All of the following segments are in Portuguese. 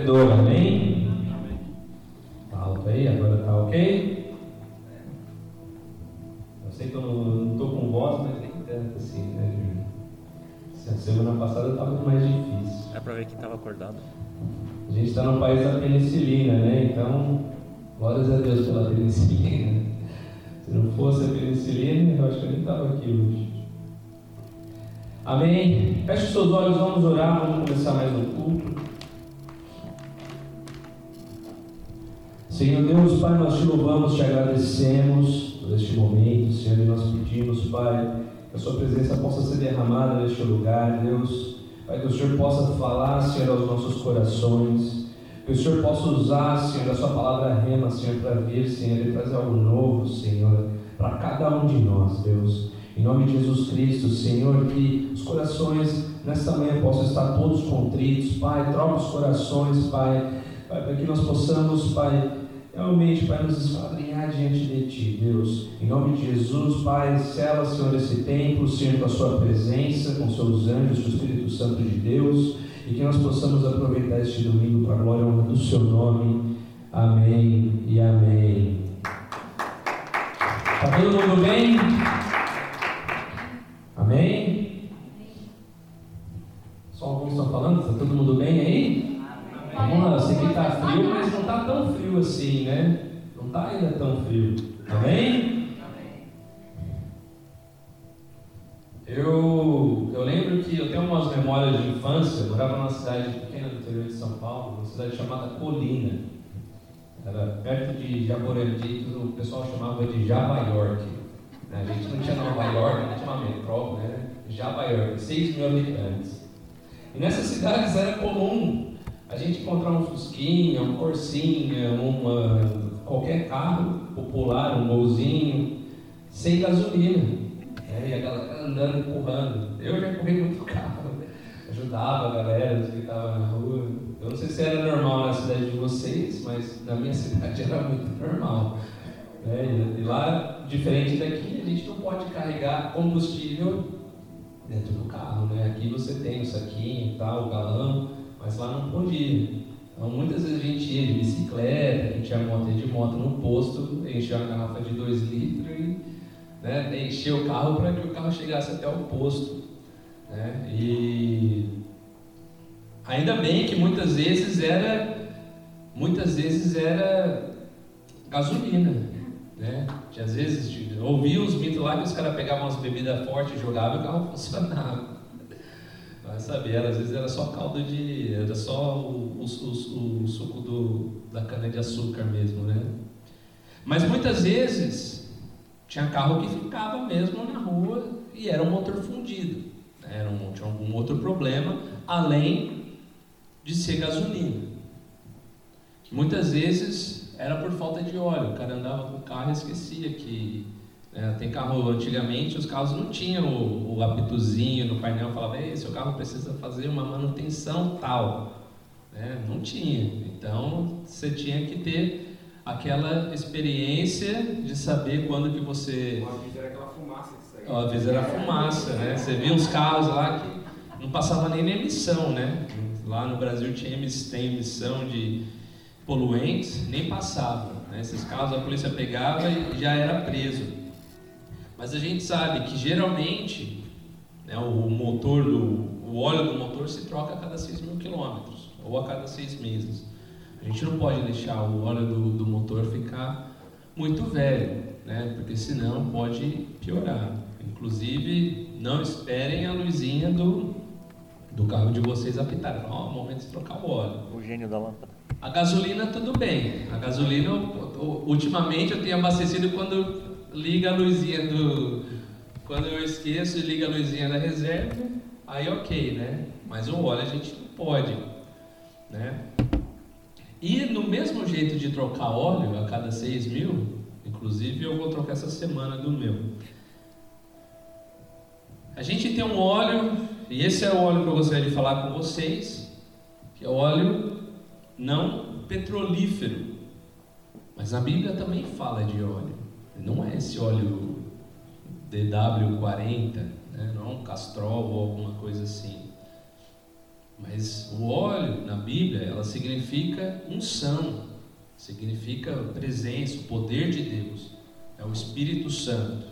provedor, amém? Tá alto aí, agora tá ok? Eu sei que eu não estou com voz, mas nem tanto assim, né, Júlio? A semana passada estava mais difícil. É para ver quem estava acordado. A gente está no país da penicilina, né? Então, glórias a Deus pela penicilina. Se não fosse a penicilina, eu acho que eu nem estava aqui hoje. Amém? Feche os seus olhos, vamos orar, vamos começar mais um culto. Senhor Deus, Pai, nós te louvamos, te agradecemos por este momento, Senhor, e nós pedimos, Pai, que a Sua presença possa ser derramada neste lugar, Deus. Pai, que o Senhor possa falar, Senhor, aos nossos corações. Que o Senhor possa usar, Senhor, a Sua palavra rema, Senhor, para vir, Senhor, e trazer algo novo, Senhor, para cada um de nós, Deus. Em nome de Jesus Cristo, Senhor, que os corações nesta manhã possam estar todos contritos, Pai, troca os corações, Pai, Pai, para que nós possamos, Pai, realmente, Pai, nos esquadrinhar diante de Ti, Deus. Em nome de Jesus, Pai, sela, Senhor, esse templo, Senhor, com a Sua presença, com seus anjos, com o Espírito Santo de Deus, e que nós possamos aproveitar este domingo para a glória e honra do Seu nome. Amém e amém. Está todo mundo bem? Amém? Cidade chamada Colina. Era perto de Jaborandi, o pessoal chamava de Java York. A gente não tinha Nova York, não tinha uma metrópole, né? Java York, 6 mil habitantes. E nessas cidades era comum a gente encontrar um Fusquinha, um Corsinha, uma, qualquer carro popular, um golzinho, sem gasolina. Né? E a galera andando, empurrando. Eu já corri muito carro, ajudava a galera que estava na rua. Não sei se era normal na cidade de vocês, mas na minha cidade era muito normal. Né? E lá, diferente daqui, a gente não pode carregar combustível dentro do carro. Né? Aqui você tem o saquinho, tal, o galão, mas lá não podia. Então muitas vezes a gente ia de bicicleta, a gente ia de moto no posto, enchia uma garrafa de 2 litros e né, enchia o carro para que o carro chegasse até o posto. Né? E ainda bem que muitas vezes era muitas vezes era gasolina. Né? Que às vezes ouvia os mitos lá que os caras pegavam umas bebidas fortes e jogavam e o carro funcionava. Vai saber, às vezes era só caldo de. era só o, o, o, o suco do, da cana de açúcar mesmo, né? Mas muitas vezes tinha carro que ficava mesmo na rua e era um motor fundido. Né? Era um, tinha algum outro problema, além de ser gasolina. Muitas vezes era por falta de óleo. O cara andava com o carro e esquecia que. Né, tem carro, antigamente os carros não tinham o, o apitozinho no painel, falava, Ei, seu carro precisa fazer uma manutenção tal. Né? Não tinha. Então você tinha que ter aquela experiência de saber quando que você. O aviso era aquela fumaça que saía. O aviso era fumaça, né? Você via uns carros lá que não passava nem na emissão, né? Lá no Brasil tinha tem emissão de poluentes, nem passava. Né? Esses carros a polícia pegava e já era preso. Mas a gente sabe que geralmente né, o motor do, o óleo do motor se troca a cada 6 mil quilômetros ou a cada seis meses. A gente não pode deixar o óleo do, do motor ficar muito velho, né? Porque senão pode piorar. Inclusive, não esperem a luzinha do, do carro de vocês apitar. Ó, oh, momento de trocar o óleo. O gênio da lâmpada. A gasolina tudo bem. A gasolina, ultimamente eu tenho abastecido quando liga a luzinha do. Quando eu esqueço e liga a luzinha da reserva, aí ok, né? Mas o óleo a gente não pode, né? E no mesmo jeito de trocar óleo a cada 6 mil, inclusive eu vou trocar essa semana do meu. A gente tem um óleo, e esse é o óleo que eu gostaria de falar com vocês, que é o óleo não petrolífero. Mas a Bíblia também fala de óleo. Não é esse óleo DW40, né? não é um castrol ou alguma coisa assim. Mas o óleo na Bíblia, ela significa unção, significa presença, o poder de Deus, é o Espírito Santo.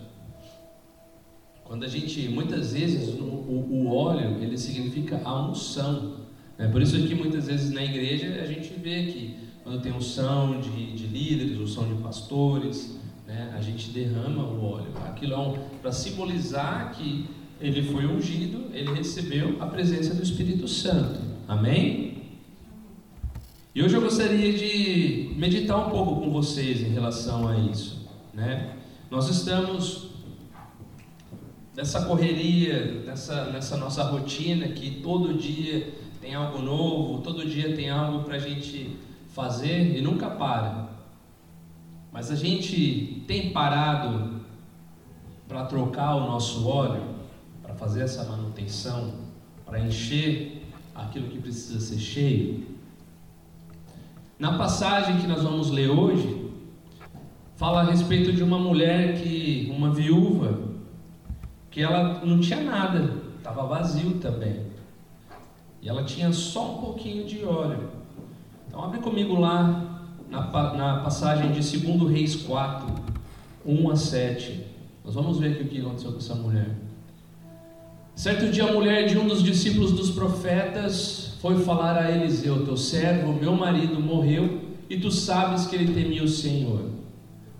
Quando a gente, muitas vezes, o, o, óleo, ele significa a unção. É por isso que muitas vezes na igreja a gente vê que quando tem unção de, de líderes, unção de pastores, né, a gente derrama o óleo. Aquilo é um, para simbolizar que ele foi ungido, ele recebeu a presença do Espírito Santo. Amém? E hoje eu gostaria de meditar um pouco com vocês em relação a isso. Né? Nós estamos nessa correria, nessa, nessa nossa rotina que todo dia tem algo novo, todo dia tem algo para a gente fazer e nunca para. Mas a gente tem parado para trocar o nosso óleo, para fazer essa manutenção, para encher aquilo que precisa ser cheio. Na passagem que nós vamos ler hoje, fala a respeito de uma mulher que, uma viúva, que ela não tinha nada, estava vazio também. E ela tinha só um pouquinho de óleo. Então abre comigo lá na, na passagem de 2 Reis 4, 1 a 7. Nós vamos ver aqui o que aconteceu com essa mulher. Certo dia a mulher de um dos discípulos dos profetas foi falar a Eliseu: Teu servo, meu marido, morreu, e tu sabes que ele temia o Senhor.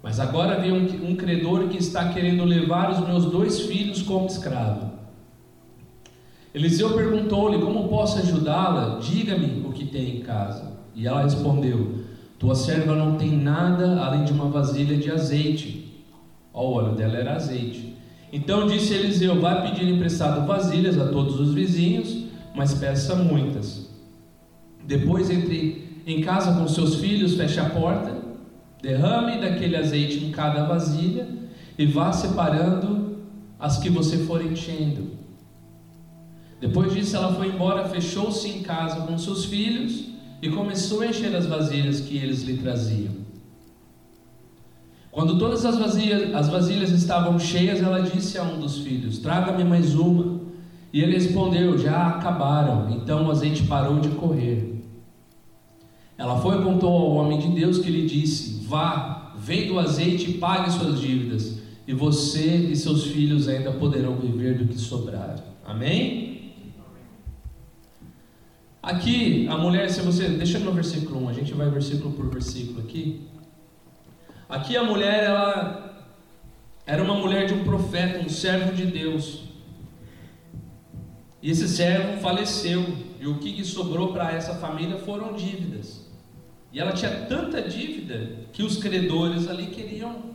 Mas agora vem um, um credor que está querendo levar os meus dois filhos como escravo. Eliseu perguntou-lhe: Como posso ajudá-la? Diga-me o que tem em casa. E ela respondeu: Tua serva não tem nada além de uma vasilha de azeite. O óleo dela era azeite. Então disse Eliseu: Vai pedir emprestado vasilhas a todos os vizinhos, mas peça muitas. Depois entre em casa com seus filhos, feche a porta, derrame daquele azeite em cada vasilha e vá separando as que você for enchendo. Depois disso, ela foi embora, fechou-se em casa com seus filhos e começou a encher as vasilhas que eles lhe traziam. Quando todas as vasilhas, as vasilhas estavam cheias, ela disse a um dos filhos: Traga-me mais uma. E ele respondeu: Já acabaram. Então o azeite parou de correr. Ela foi e contou ao homem de Deus que lhe disse: Vá, venda o azeite e pague suas dívidas, e você e seus filhos ainda poderão viver do que sobrar. Amém? Aqui, a mulher, se você. Deixa no versículo 1, a gente vai versículo por versículo aqui. Aqui a mulher, ela era uma mulher de um profeta, um servo de Deus. E esse servo faleceu. E o que, sobrou para essa família foram dívidas. E ela tinha tanta dívida que os credores ali queriam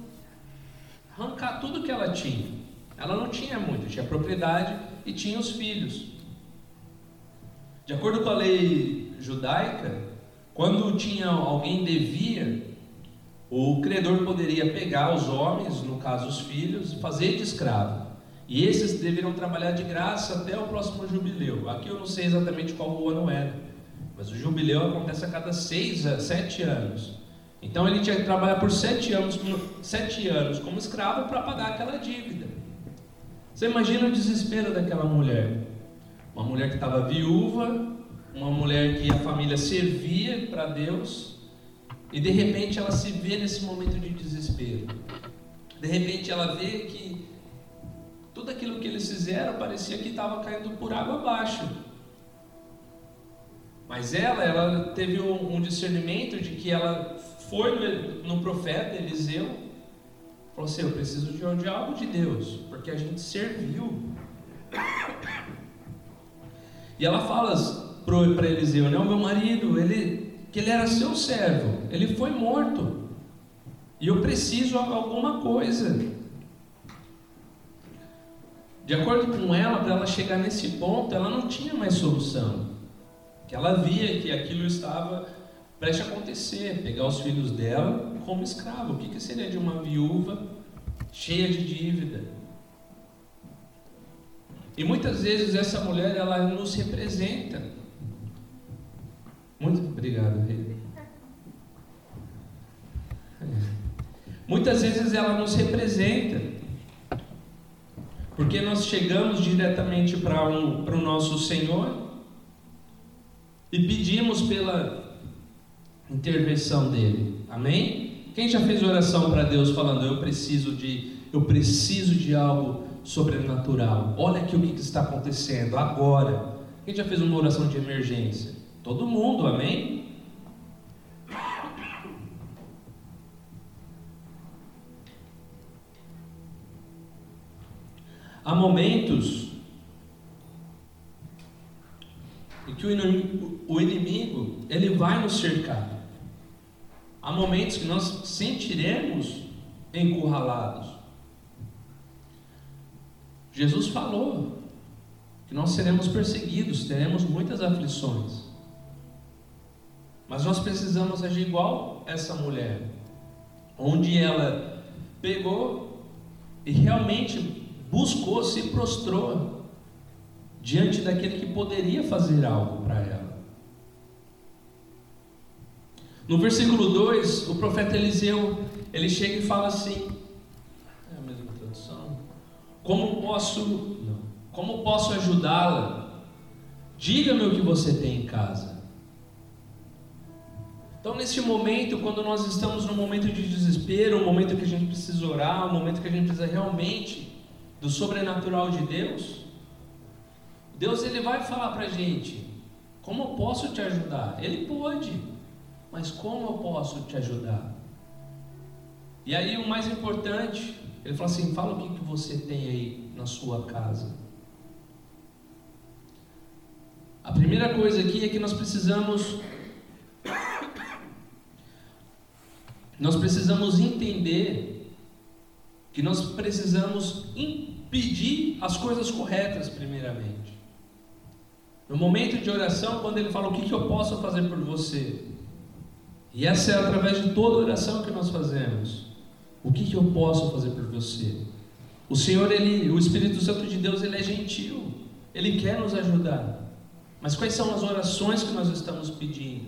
arrancar tudo que ela tinha. Ela não tinha muito, tinha propriedade e tinha os filhos. De acordo com a lei judaica, quando tinha alguém devia, o credor poderia pegar os homens, no caso os filhos, e fazer de escravo. E esses deveriam trabalhar de graça até o próximo jubileu. Aqui eu não sei exatamente qual o ano era, mas o jubileu acontece a cada seis, sete anos. Então ele tinha que trabalhar por sete anos, sete anos como escravo para pagar aquela dívida. Você imagina o desespero daquela mulher. Uma mulher que estava viúva, uma mulher que a família servia para Deus, e de repente ela se vê nesse momento de desespero. De repente ela vê que tudo aquilo que eles fizeram parecia que estava caindo por água abaixo. Mas ela, ela teve um, discernimento de que ela foi no, profeta Eliseu, falou assim: Eu preciso de, de algo de Deus, porque a gente serviu. E ela fala para Eliseu, né? O meu marido, ele, que ele era seu servo, ele foi morto. E eu preciso de alguma coisa. De acordo com ela, para ela chegar nesse ponto, ela não tinha mais solução. Que ela via que aquilo estava prestes a acontecer, pegar os filhos dela como escravo. O que, que seria de uma viúva cheia de dívida? E muitas vezes essa mulher ela nos representa. Muito obrigado. Muitas vezes ela nos representa, porque nós chegamos diretamente para um, o nosso Senhor e pedimos pela intervenção dele. Amém? Quem já fez oração para Deus falando, eu preciso de, eu preciso de algo sobrenatural. Olha aqui o que está acontecendo agora. Quem já fez uma oração de emergência? Todo mundo, amém? Há momentos em que o inimigo, o inimigo ele vai nos cercar. Há momentos que nós sentiremos encurralados. Jesus falou que nós seremos perseguidos, teremos muitas aflições. Mas nós precisamos agir igual essa mulher, onde ela pegou e realmente buscou, se prostrou diante daquele que poderia fazer algo para ela. No versículo 2, o profeta Eliseu, ele chega e fala assim: é a mesma tradução. Como posso, como posso ajudá-la? Diga-me o que você tem em casa. Então, nesse momento, quando nós estamos num momento de desespero, um momento que a gente precisa orar, um momento que a gente precisa realmente do sobrenatural de Deus, Deus ele vai falar para a gente: como eu posso te ajudar? Ele pode, mas como eu posso te ajudar? E aí o mais importante, ele fala assim: fala o que, que você tem aí na sua casa. A primeira coisa aqui é que nós precisamos nós precisamos entender que nós precisamos pedir as coisas corretas, primeiramente. No momento de oração, quando ele fala o que, que eu posso fazer por você, e essa é através de toda oração que nós fazemos. O que, que eu posso fazer por você? O Senhor, ele, o Espírito Santo de Deus, ele é gentil. Ele quer nos ajudar. Mas quais são as orações que nós estamos pedindo?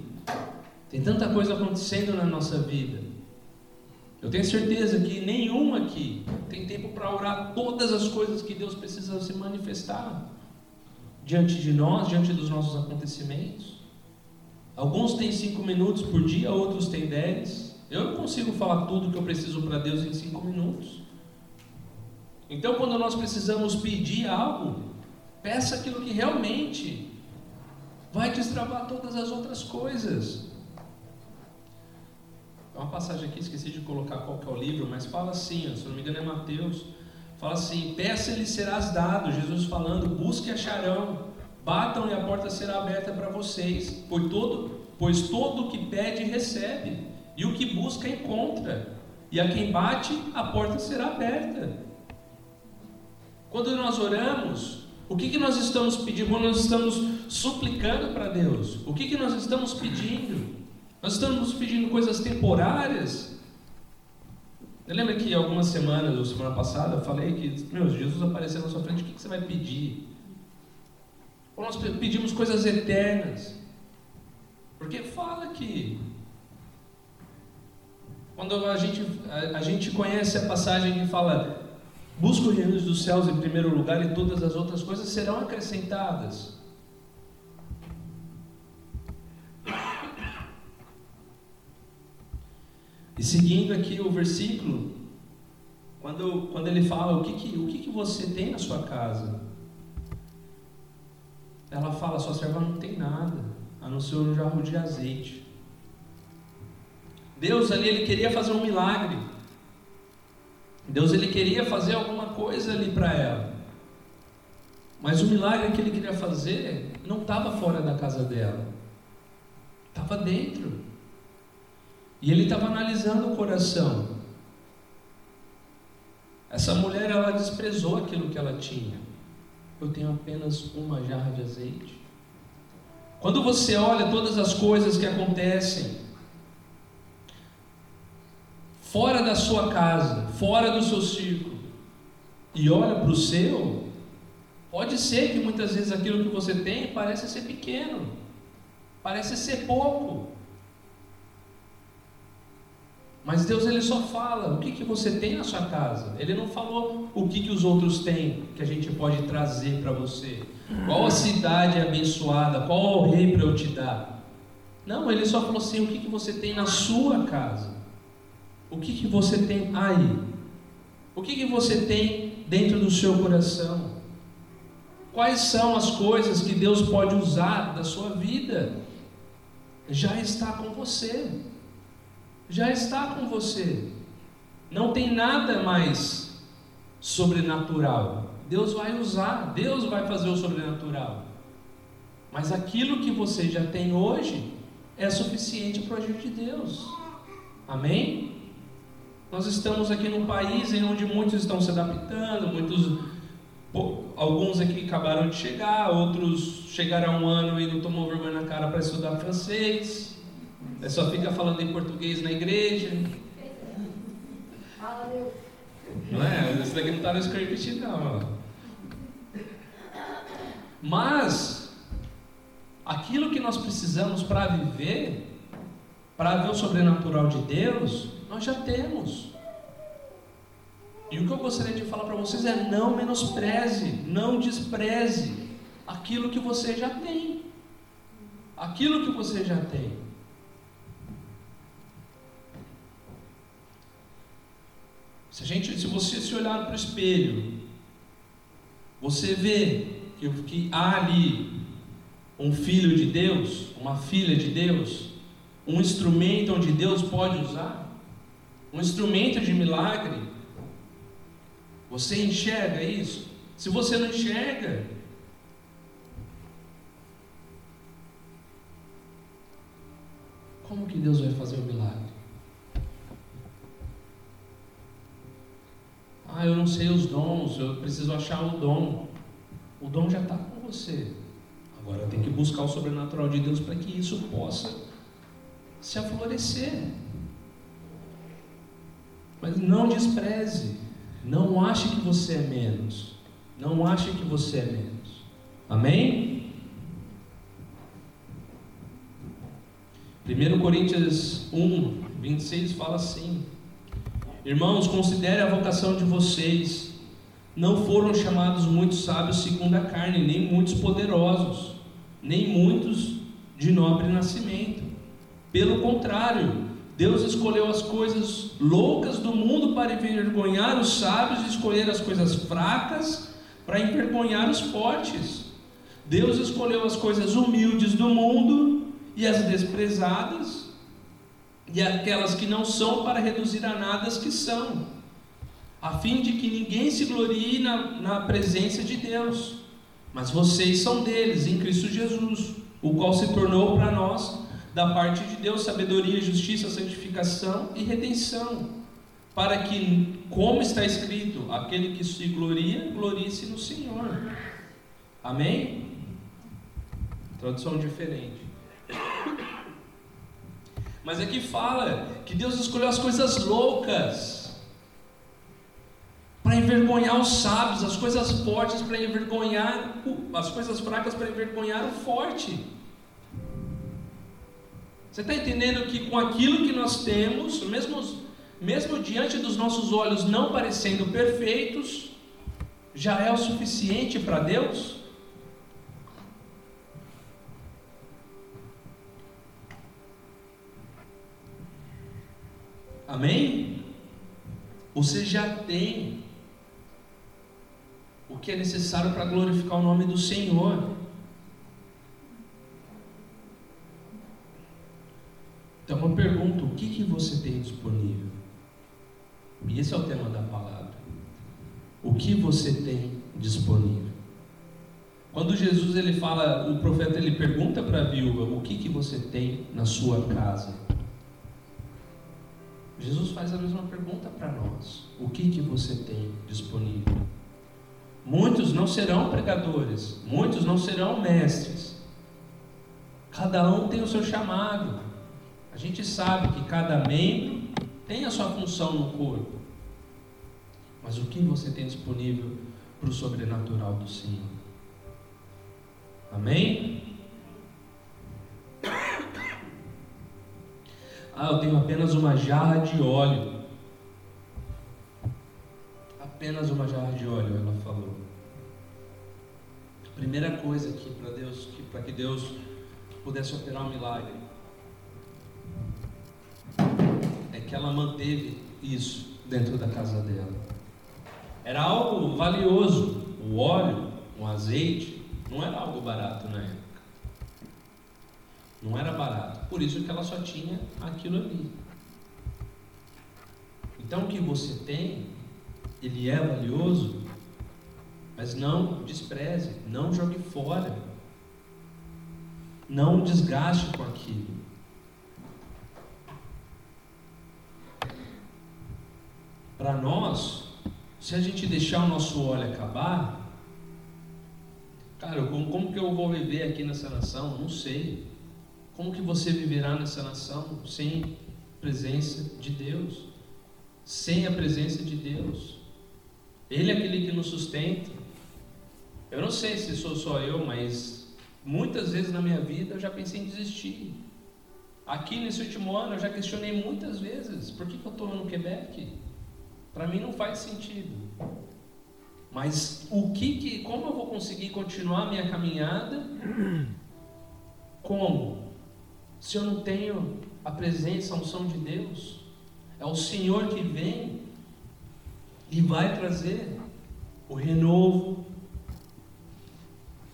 Tem tanta coisa acontecendo na nossa vida. Eu tenho certeza que nenhum aqui tem tempo para orar todas as coisas que Deus precisa se manifestar diante de nós, diante dos nossos acontecimentos. Alguns têm cinco minutos por dia, outros têm dez. Eu não consigo falar tudo que eu preciso para Deus em cinco minutos. Então, quando nós precisamos pedir algo, peça aquilo que realmente vai destravar todas as outras coisas. É uma passagem aqui, esqueci de colocar qual que é o livro, mas fala assim, se não me engano é Mateus. Fala assim: peça e lhe serás dado. Jesus falando: busque e acharão, batam e a porta será aberta para vocês. Pois todo, pois todo o que pede recebe, e o que busca encontra, e a quem bate a porta será aberta. Quando nós oramos, o que, que nós estamos pedindo? Quando nós estamos suplicando para Deus, o que, que nós estamos pedindo? Nós estamos pedindo coisas temporárias. Lembra que algumas semanas, ou semana passada, eu falei que, meu, Jesus apareceu na sua frente, o que você vai pedir? Ou nós pedimos coisas eternas. Porque fala que quando a gente, a, a gente conhece a passagem que fala busca o reino dos céus em primeiro lugar e todas as outras coisas serão acrescentadas. E seguindo aqui o versículo, quando, quando ele fala o que, que, o que, que você tem na sua casa, ela fala: sua serva não tem nada, a não ser um jarro de azeite. Deus ali ele queria fazer um milagre. Deus ele queria fazer alguma coisa ali para ela. Mas o milagre que ele queria fazer não estava fora da casa dela, estava dentro. E ele estava analisando o coração. Essa mulher, ela desprezou aquilo que ela tinha. Eu tenho apenas uma jarra de azeite. Quando você olha todas as coisas que acontecem fora da sua casa, fora do seu círculo, e olha para o seu, pode ser que muitas vezes aquilo que você tem parece ser pequeno, parece ser pouco. Mas Deus ele só fala o que, que você tem na sua casa. Ele não falou o que, que os outros têm que a gente pode trazer para você. Qual a cidade abençoada? Qual o rei para eu te dar? Não, ele só falou assim: o que, que você tem na sua casa? O que, que você tem aí? O que, que você tem dentro do seu coração? Quais são as coisas que Deus pode usar da sua vida? Já está com você já está com você. Não tem nada mais sobrenatural. Deus vai usar, Deus vai fazer o sobrenatural. Mas aquilo que você já tem hoje é suficiente para o agir de Deus. Amém? Nós estamos aqui num país em onde muitos estão se adaptando, muitos, alguns aqui acabaram de chegar, outros chegaram há um ano e não tomou vergonha na cara para estudar francês. Você só fica falando em português na igreja. Não é? Isso daqui não está no script, não. Mas, aquilo que nós precisamos para viver, para ver o sobrenatural de Deus, nós já temos. E o que eu gostaria de falar para vocês é: não menospreze, não despreze aquilo que você já tem. Aquilo que você já tem. Se, gente, se você se olhar para o espelho, você vê que, que há ali um filho de Deus, uma filha de Deus, um instrumento onde Deus pode usar, um instrumento de milagre. Você enxerga isso? Se você não enxerga, como que Deus vai fazer o milagre? Ah, eu não sei os dons, eu preciso achar o dom. O dom já está com você. Agora tem que buscar o sobrenatural de Deus para que isso possa se aflorescer. Mas não despreze, não ache que você é menos, não ache que você é menos. Amém? 1 Coríntios 1, 26 fala assim: Irmãos, considere a vocação de vocês. Não foram chamados muitos sábios segundo a carne, nem muitos poderosos, nem muitos de nobre nascimento. Pelo contrário, Deus escolheu as coisas loucas do mundo para envergonhar os sábios e escolher as coisas fracas para envergonhar os fortes. Deus escolheu as coisas humildes do mundo e as desprezadas e aquelas que não são para reduzir a nada as que são, a fim de que ninguém se glorie na, na presença de Deus. Mas vocês são deles, em Cristo Jesus, o qual se tornou para nós, da parte de Deus, sabedoria, justiça, santificação e redenção, para que, como está escrito, aquele que se gloria, glorie-se no Senhor. Amém? Tradução diferente. Mas aqui fala que Deus escolheu as coisas loucas para envergonhar os sábios, as coisas fortes para envergonhar, as coisas fracas para envergonhar o forte. Você está entendendo que com aquilo que nós temos, mesmo, mesmo diante dos nossos olhos não parecendo perfeitos, já é o suficiente para Deus? Amém? Você já tem o que é necessário para glorificar o nome do Senhor. Então, uma pergunta: o que, que você tem disponível? E esse é o tema da palavra. O que você tem disponível? Quando Jesus ele fala, o profeta ele pergunta para a viúva: o que, que você tem na sua casa? Jesus faz a mesma pergunta para nós: o que, que você tem disponível? Muitos não serão pregadores, muitos não serão mestres. Cada um tem o seu chamado. A gente sabe que cada membro tem a sua função no corpo. Mas o que você tem disponível para o sobrenatural do Senhor? Amém? Ah, eu tenho apenas uma jarra de óleo. Apenas uma jarra de óleo, ela falou. A primeira coisa aqui para Deus, que para que Deus pudesse operar um milagre, é que ela manteve isso dentro da casa dela. Era algo valioso. O óleo, o azeite, não era algo barato na época. Não era barato. Por isso que ela só tinha aquilo ali. Então o que você tem, ele é valioso, mas não despreze, não jogue fora. Não desgaste com aquilo. Para nós, se a gente deixar o nosso óleo acabar, cara, como, como que eu vou viver aqui nessa nação? Não sei. Como que você viverá nessa nação sem presença de Deus? Sem a presença de Deus. Ele é aquele que nos sustenta. Eu não sei se sou só eu, mas muitas vezes na minha vida eu já pensei em desistir. Aqui nesse último ano eu já questionei muitas vezes: por que, que eu estou no Quebec? Para mim não faz sentido. Mas o que, que como eu vou conseguir continuar a minha caminhada? Como? Se eu não tenho a presença, a unção de Deus? É o Senhor que vem e vai trazer o renovo,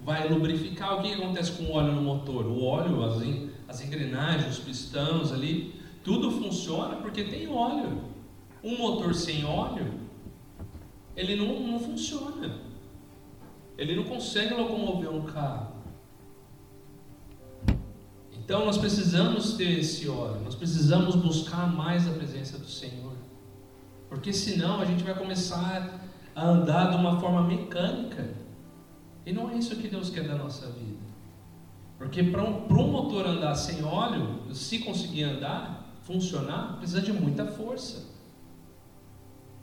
vai lubrificar. O que acontece com o óleo no motor? O óleo, as, as engrenagens, os pistões ali, tudo funciona porque tem óleo. Um motor sem óleo, ele não, não funciona. Ele não consegue locomover um carro. Então nós precisamos ter esse óleo, nós precisamos buscar mais a presença do Senhor. Porque senão a gente vai começar a andar de uma forma mecânica. E não é isso que Deus quer da nossa vida. Porque para um, um motor andar sem óleo, se conseguir andar, funcionar, precisa de muita força.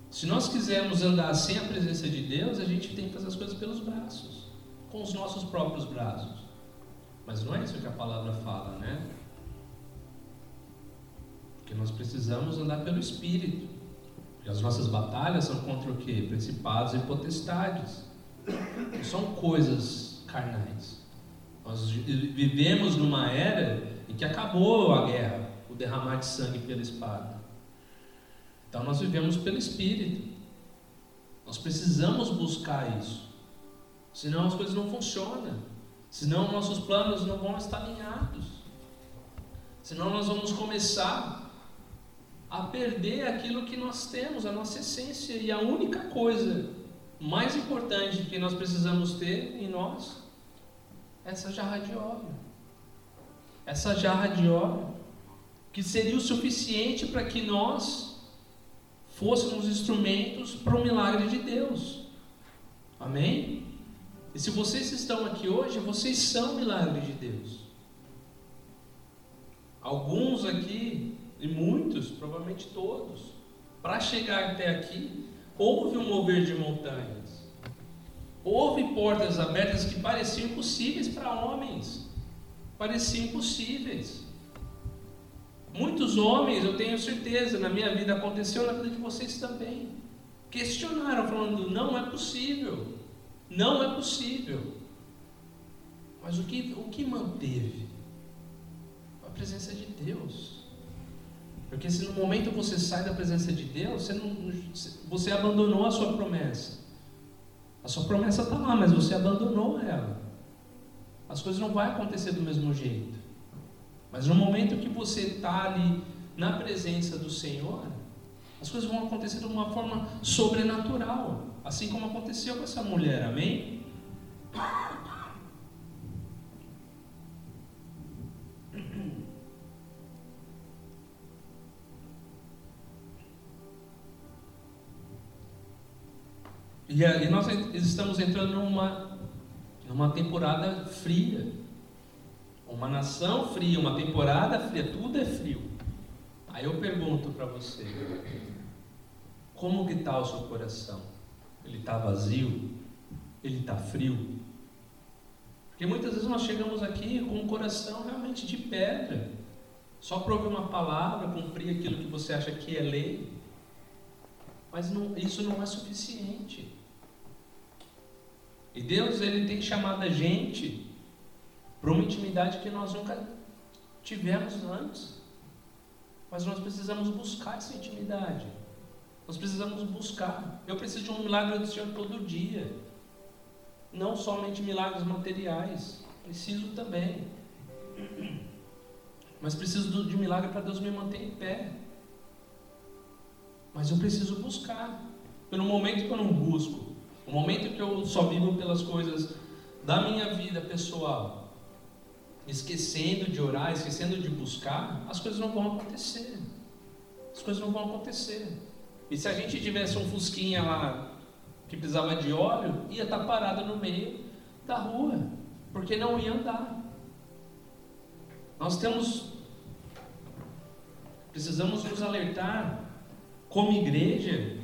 Se nós quisermos andar sem a presença de Deus, a gente tem que fazer as coisas pelos braços, com os nossos próprios braços. Mas não é isso que a palavra fala, né? Porque nós precisamos andar pelo Espírito. E as nossas batalhas são contra o quê? Principados e potestades. Não são coisas carnais. Nós vivemos numa era em que acabou a guerra, o derramar de sangue pela espada. Então nós vivemos pelo Espírito. Nós precisamos buscar isso. Senão as coisas não funcionam. Senão nossos planos não vão estar alinhados. Senão nós vamos começar a perder aquilo que nós temos, a nossa essência. E a única coisa mais importante que nós precisamos ter em nós é essa jarra de óleo. Essa jarra de óleo que seria o suficiente para que nós fôssemos instrumentos para o milagre de Deus. Amém? E se vocês estão aqui hoje, vocês são milagres de Deus. Alguns aqui, e muitos, provavelmente todos, para chegar até aqui, houve um mover de montanhas. Houve portas abertas que pareciam impossíveis para homens. Pareciam impossíveis. Muitos homens, eu tenho certeza, na minha vida aconteceu, na vida de vocês também. Questionaram, falando: não é possível. Não é possível. Mas o que, o que manteve? A presença de Deus. Porque se no momento você sai da presença de Deus, você, não, você abandonou a sua promessa. A sua promessa está lá, mas você abandonou ela. As coisas não vão acontecer do mesmo jeito. Mas no momento que você está ali na presença do Senhor, as coisas vão acontecer de uma forma sobrenatural. Assim como aconteceu com essa mulher, amém? E, nós estamos entrando numa, numa temporada fria. Uma nação fria, uma temporada fria, tudo é frio. Aí eu pergunto para você, como que está o seu coração? Ele está vazio? Ele está frio? Porque muitas vezes nós chegamos aqui com um coração realmente de pedra. só para ouvir uma palavra, cumprir aquilo que você acha que é lei. Mas não, isso não é suficiente. E Deus ele tem chamado a gente para uma intimidade que nós nunca tivemos antes. Mas nós precisamos buscar essa intimidade. Nós precisamos buscar. Eu preciso de um milagre do Senhor todo dia. Não somente milagres materiais. Preciso também. Mas preciso de milagre para Deus me manter em pé. Mas eu preciso buscar. Pelo momento que eu não busco, o momento que eu só vivo pelas coisas da minha vida pessoal, esquecendo de orar, esquecendo de buscar, as coisas não vão acontecer. As coisas não vão acontecer. E se a gente tivesse um fusquinha lá que precisava de óleo, ia estar parado no meio da rua, porque não ia andar. Nós temos precisamos nos alertar como igreja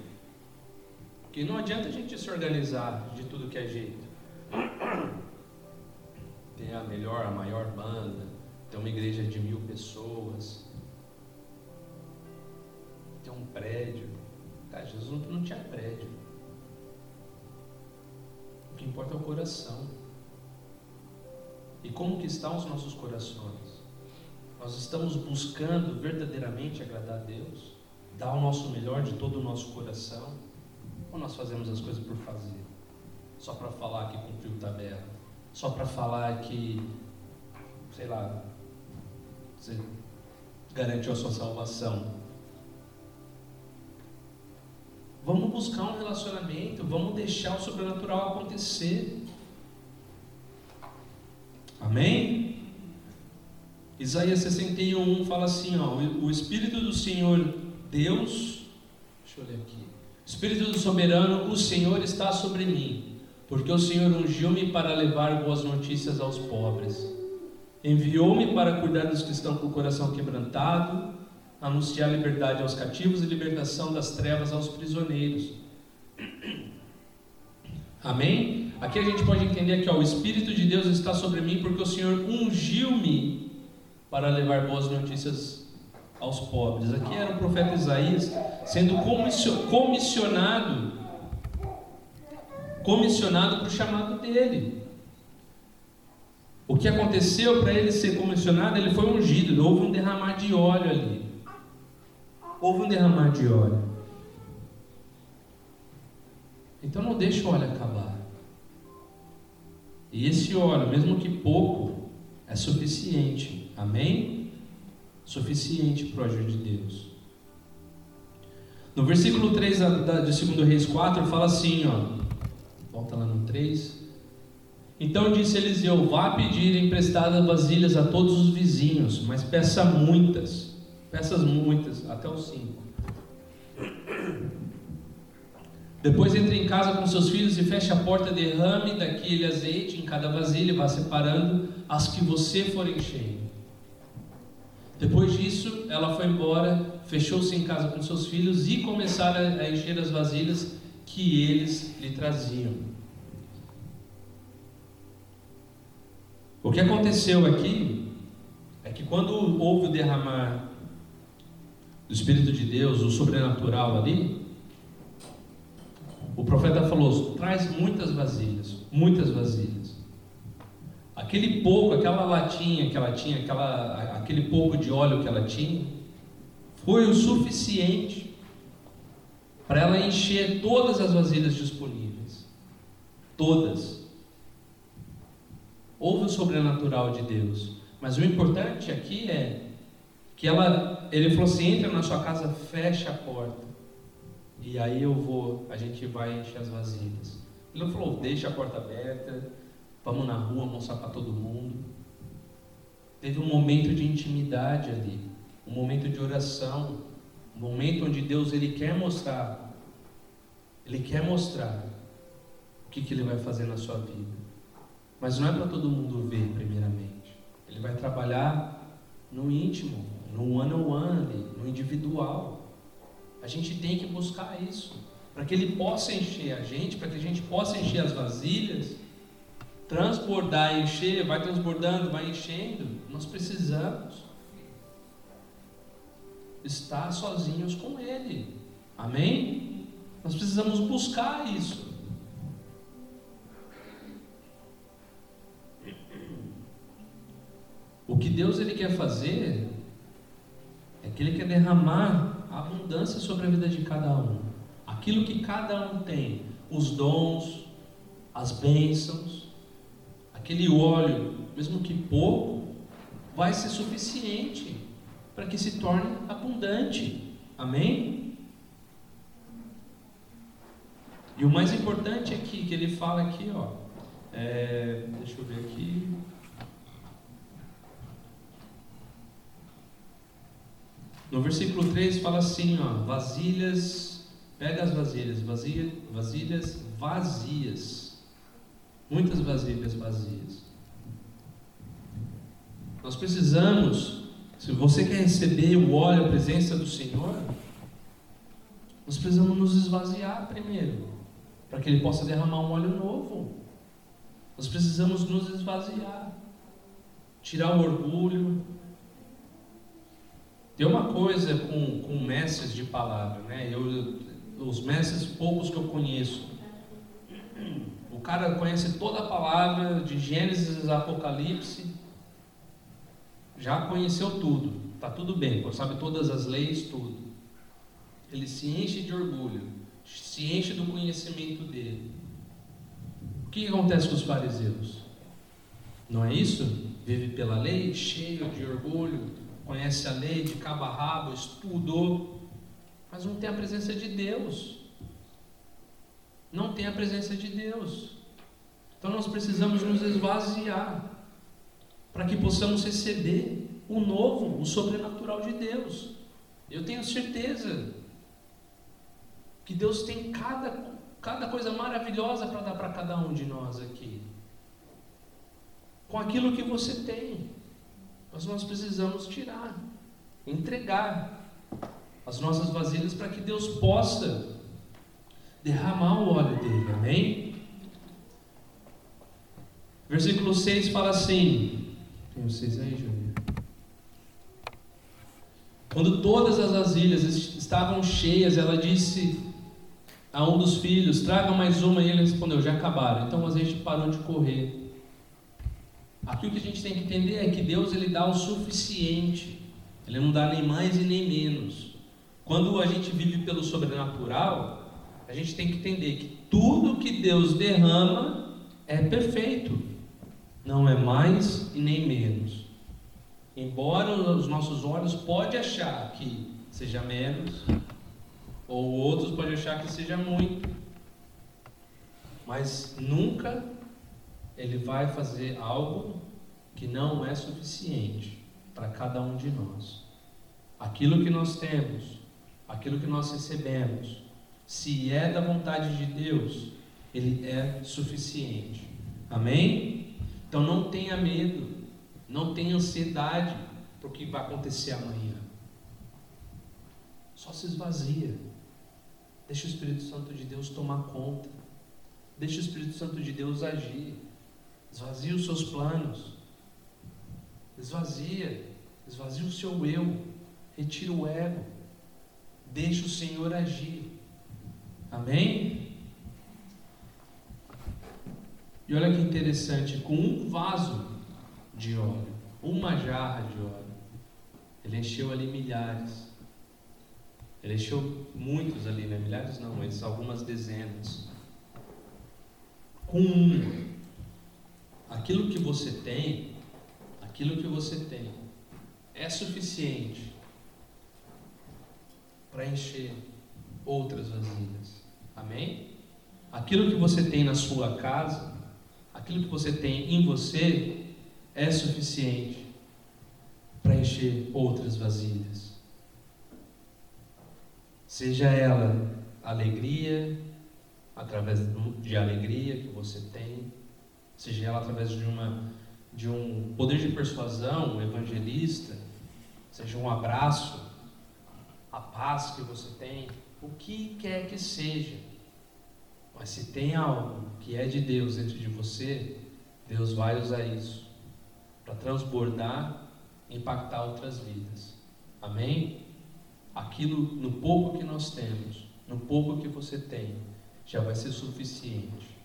que não adianta a gente se organizar de tudo que é jeito. Ter a melhor, a maior banda, ter uma igreja de mil pessoas, ter um prédio. Cara, Jesus não tinha prédio. O que importa é o coração. E como que estão os nossos corações? Nós estamos buscando verdadeiramente agradar a Deus? Dar o nosso melhor de todo o nosso coração? Ou nós fazemos as coisas por fazer? Só para falar que cumpriu tabela? Só para falar que, sei lá, você garantiu a sua salvação? Vamos buscar um relacionamento, vamos deixar o sobrenatural acontecer. Amém? Isaías 61 fala assim: ó, o Espírito do Senhor Deus, deixa eu ler aqui. Espírito do soberano, o Senhor está sobre mim, porque o Senhor ungiu-me para levar boas notícias aos pobres. Enviou-me para cuidar dos que estão com o coração quebrantado anunciar liberdade aos cativos e libertação das trevas aos prisioneiros. Amém? Aqui a gente pode entender que ó, o Espírito de Deus está sobre mim porque o Senhor ungiu-me para levar boas notícias aos pobres. Aqui era o profeta Isaías sendo comissionado comissionado para o chamado dele. O que aconteceu para ele ser comissionado? Ele foi ungido, houve um derramar de óleo ali houve um derramar de óleo. Então não deixe o óleo acabar. E esse óleo, mesmo que pouco, é suficiente. Amém? Suficiente para o agir de Deus. No versículo 3 de 2 Reis 4 fala assim, ó. Volta lá no 3. Então disse Eliseu: Vá pedir emprestadas vasilhas a todos os vizinhos, mas peça muitas Peças muitas, até os cinco. Depois entre em casa com seus filhos e feche a porta, derrame daquele azeite em cada vasilha, vá separando as que você for enchendo. Depois disso, ela foi embora, fechou-se em casa com seus filhos e começaram a encher as vasilhas que eles lhe traziam. O que aconteceu aqui é que quando houve o derramar do Espírito de Deus, o sobrenatural ali, o profeta falou: traz muitas vasilhas, muitas vasilhas. Aquele pouco, aquela latinha que ela tinha, aquela, aquele pouco de óleo que ela tinha, foi o suficiente para ela encher todas as vasilhas disponíveis. Todas. Houve o sobrenatural de Deus. Mas o importante aqui é que ela, ele falou assim: entra na sua casa, fecha a porta. E aí eu vou, a gente vai encher as vasilhas. Ele falou: deixa a porta aberta, vamos na rua mostrar para todo mundo. Teve um momento de intimidade ali, um momento de oração, um momento onde Deus ele quer mostrar, ele quer mostrar o que, que ele vai fazer na sua vida. Mas não é para todo mundo ver, primeiramente. Ele vai trabalhar no íntimo, no one-on-one, no individual. A gente tem que buscar isso, para que ele possa encher a gente, para que a gente possa encher as vasilhas, transbordar, encher, vai transbordando, vai enchendo. Nós precisamos. estar sozinhos com Ele. Amém? Nós precisamos buscar isso. O que Deus ele quer fazer é que Ele quer derramar a abundância sobre a vida de cada um. Aquilo que cada um tem, os dons, as bênçãos, aquele óleo, mesmo que pouco, vai ser suficiente para que se torne abundante. Amém? E o mais importante aqui, que ele fala aqui, ó, é, deixa eu ver aqui. No versículo 3 fala assim, ó, vasilhas, pega as vasilhas, vasilha, vasilhas vazias. Muitas vasilhas vazias. Nós precisamos, se você quer receber o óleo, a presença do Senhor, nós precisamos nos esvaziar primeiro, para que Ele possa derramar um óleo novo. Nós precisamos nos esvaziar, tirar o orgulho, tem uma coisa com, com mestres de palavra, né? Eu, os mestres poucos que eu conheço, o cara conhece toda a palavra de Gênesis a Apocalipse, já conheceu tudo, tá tudo bem, sabe todas as leis, tudo. Ele se enche de orgulho, se enche do conhecimento dele. O que acontece com os fariseus? Não é isso? Vive pela lei, cheio de orgulho, conhece a lei de cabo a rabo, estudou, mas não tem a presença de Deus. Não tem a presença de Deus. Então nós precisamos nos esvaziar para que possamos receber o novo, o sobrenatural de Deus. Eu tenho certeza que Deus tem cada, cada coisa maravilhosa para dar para cada um de nós aqui. Com aquilo que você tem. Mas nós precisamos tirar, entregar as nossas vasilhas para que Deus possa derramar o óleo dele. Amém? Versículo 6 fala assim: Tem vocês aí, Júnior? Quando todas as vasilhas estavam cheias, ela disse a um dos filhos: Traga mais uma. E ele respondeu: Já acabaram. Então o azeite parou de correr. Aqui o que a gente tem que entender é que Deus ele dá o suficiente, ele não dá nem mais e nem menos. Quando a gente vive pelo sobrenatural, a gente tem que entender que tudo que Deus derrama é perfeito, não é mais e nem menos. Embora os nossos olhos podem achar que seja menos, ou outros podem achar que seja muito, mas nunca ele vai fazer algo que não é suficiente para cada um de nós. Aquilo que nós temos, aquilo que nós recebemos, se é da vontade de Deus, ele é suficiente. Amém? Então não tenha medo, não tenha ansiedade por que vai acontecer amanhã. Só se esvazia. Deixa o Espírito Santo de Deus tomar conta. Deixa o Espírito Santo de Deus agir. Esvazia os seus planos. Esvazia. Esvazia o seu eu. Retira o ego. Deixa o Senhor agir. Amém? E olha que interessante, com um vaso de óleo, uma jarra de óleo, ele encheu ali milhares. Ele encheu muitos ali, né? Milhares não, mas algumas dezenas. Com um aquilo que você tem, aquilo que você tem, é suficiente para encher outras vasilhas. Amém? Aquilo que você tem na sua casa, aquilo que você tem em você, é suficiente para encher outras vasilhas. Seja ela alegria, através de alegria que você tem, seja ela através de, uma, de um poder de persuasão, evangelista, seja um abraço, a paz que você tem, o que quer que seja. Mas se tem algo que é de Deus dentro de você, Deus vai usar isso para transbordar e impactar outras vidas. Amém? aquilo no pouco que nós temos, no pouco que você tem, já vai ser suficiente.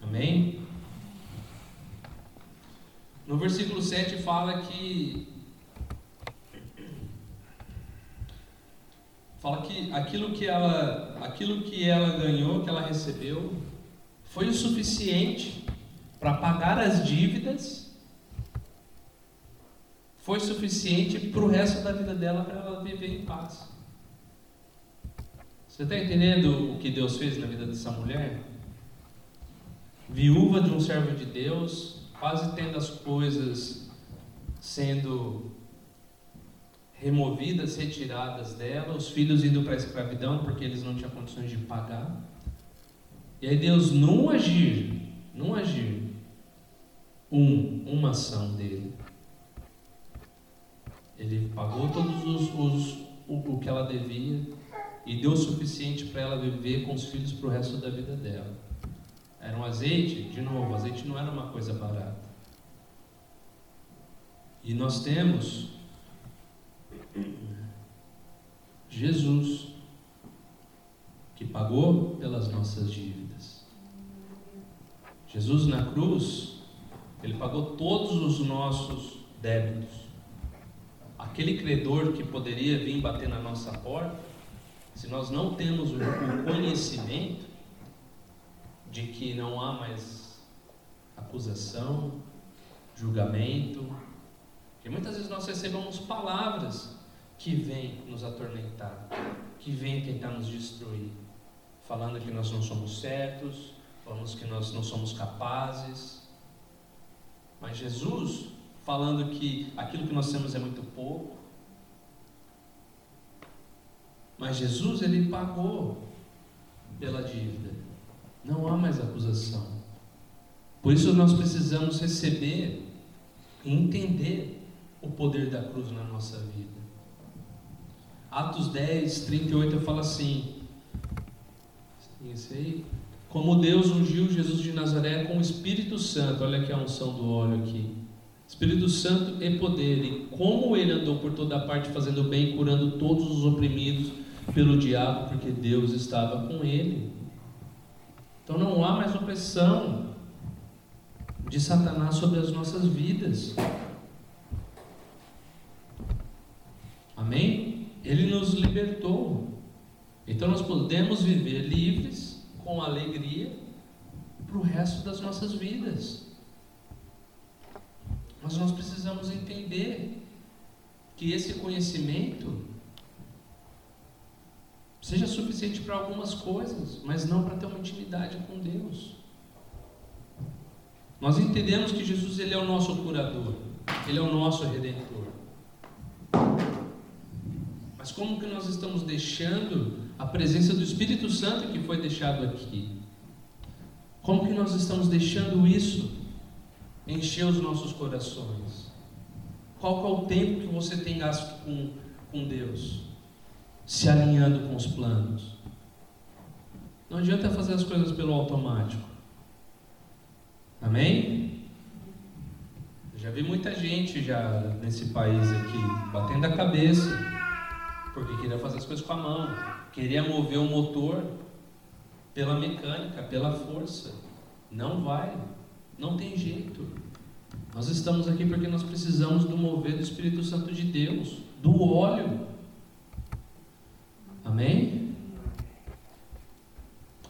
Amém? No versículo 7 fala que fala que aquilo que ela aquilo que ela ganhou, que ela recebeu, foi o suficiente para pagar as dívidas, foi suficiente para o resto da vida dela para ela viver em paz. Você está entendendo o que Deus fez na vida dessa mulher? Viúva de um servo de Deus, quase tendo as coisas sendo removidas, retiradas dela, os filhos indo para a escravidão porque eles não tinham condições de pagar. E aí Deus, num agir, num agir, um, uma ação dele, ele pagou todos os, os o, o que ela devia e deu o suficiente para ela viver com os filhos para o resto da vida dela. Era um azeite, de novo, azeite não era uma coisa barata. E nós temos Jesus, que pagou pelas nossas dívidas. Jesus na cruz, ele pagou todos os nossos débitos. Aquele credor que poderia vir bater na nossa porta, se nós não temos o conhecimento de que não há mais acusação, julgamento, que muitas vezes nós recebemos palavras que vêm nos atormentar, que vêm tentar nos destruir, falando que nós não somos certos, falando que nós não somos capazes. Mas Jesus, falando que aquilo que nós temos é muito pouco, mas Jesus, ele pagou pela dívida. Não há mais acusação. Por isso nós precisamos receber e entender o poder da cruz na nossa vida. Atos 10, 38 fala assim: aí, como Deus ungiu Jesus de Nazaré com o Espírito Santo, olha aqui a unção do óleo aqui. Espírito Santo e poder, e como ele andou por toda parte fazendo bem, curando todos os oprimidos pelo diabo, porque Deus estava com ele. Então não há mais opressão de Satanás sobre as nossas vidas. Amém? Ele nos libertou. Então nós podemos viver livres, com alegria, para o resto das nossas vidas. Mas nós precisamos entender que esse conhecimento seja suficiente para algumas coisas, mas não para ter uma intimidade com Deus. Nós entendemos que Jesus ele é o nosso curador, ele é o nosso redentor. Mas como que nós estamos deixando a presença do Espírito Santo que foi deixado aqui? Como que nós estamos deixando isso encher os nossos corações? Qual é o tempo que você tem gasto com, com Deus? Se alinhando com os planos. Não adianta fazer as coisas pelo automático. Amém? já vi muita gente já nesse país aqui batendo a cabeça porque queria fazer as coisas com a mão, queria mover o motor pela mecânica, pela força. Não vai, não tem jeito. Nós estamos aqui porque nós precisamos do mover do Espírito Santo de Deus, do óleo. Amém?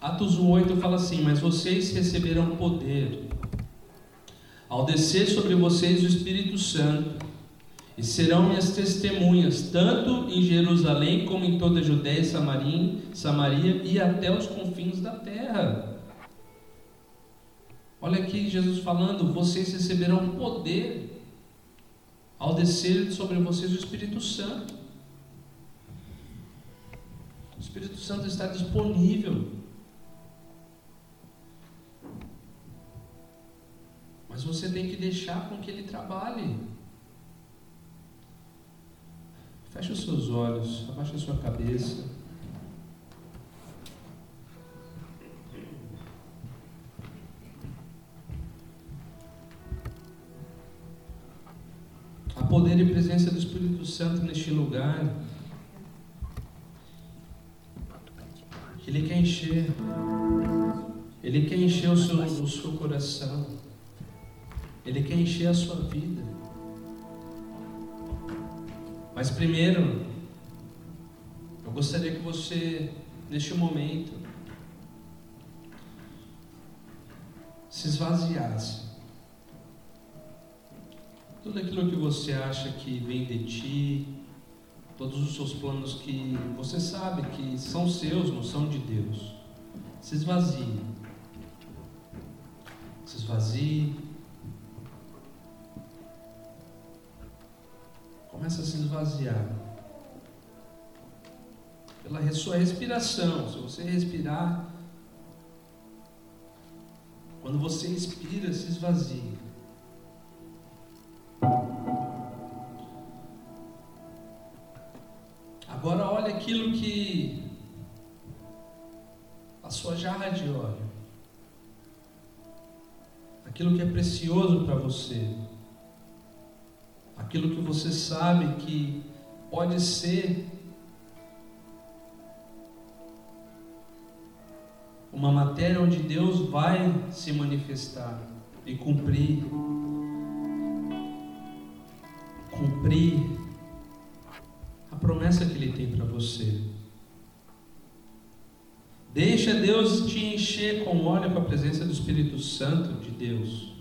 Atos 8 fala assim: Mas vocês receberão poder ao descer sobre vocês o Espírito Santo e serão minhas testemunhas, tanto em Jerusalém como em toda a Judéia e Samaria, Samaria e até os confins da terra. Olha aqui Jesus falando: vocês receberão poder ao descer sobre vocês o Espírito Santo. Espírito Santo está disponível. Mas você tem que deixar com que ele trabalhe. Feche os seus olhos, abaixe a sua cabeça. A poder e presença do Espírito Santo neste lugar. Ele quer encher. Ele quer encher o seu, o seu coração. Ele quer encher a sua vida. Mas primeiro, eu gostaria que você, neste momento, se esvaziasse. Tudo aquilo que você acha que vem de ti, todos os seus planos que você sabe que são seus, não são de Deus. Se esvazie. Se esvazie. Começa a se esvaziar. Pela sua respiração. Se você respirar, quando você inspira, se esvazie. Aquilo que a sua jarra de óleo, aquilo que é precioso para você, aquilo que você sabe que pode ser uma matéria onde Deus vai se manifestar e cumprir cumprir promessa que Ele tem para você. Deixa Deus te encher com óleo com a presença do Espírito Santo de Deus.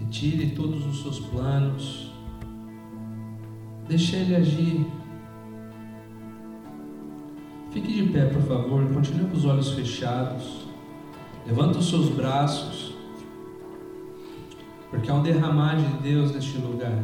Retire todos os seus planos. Deixe Ele agir. Fique de pé, por favor. Continue com os olhos fechados. Levanta os seus braços. Porque há um derramar de Deus neste lugar.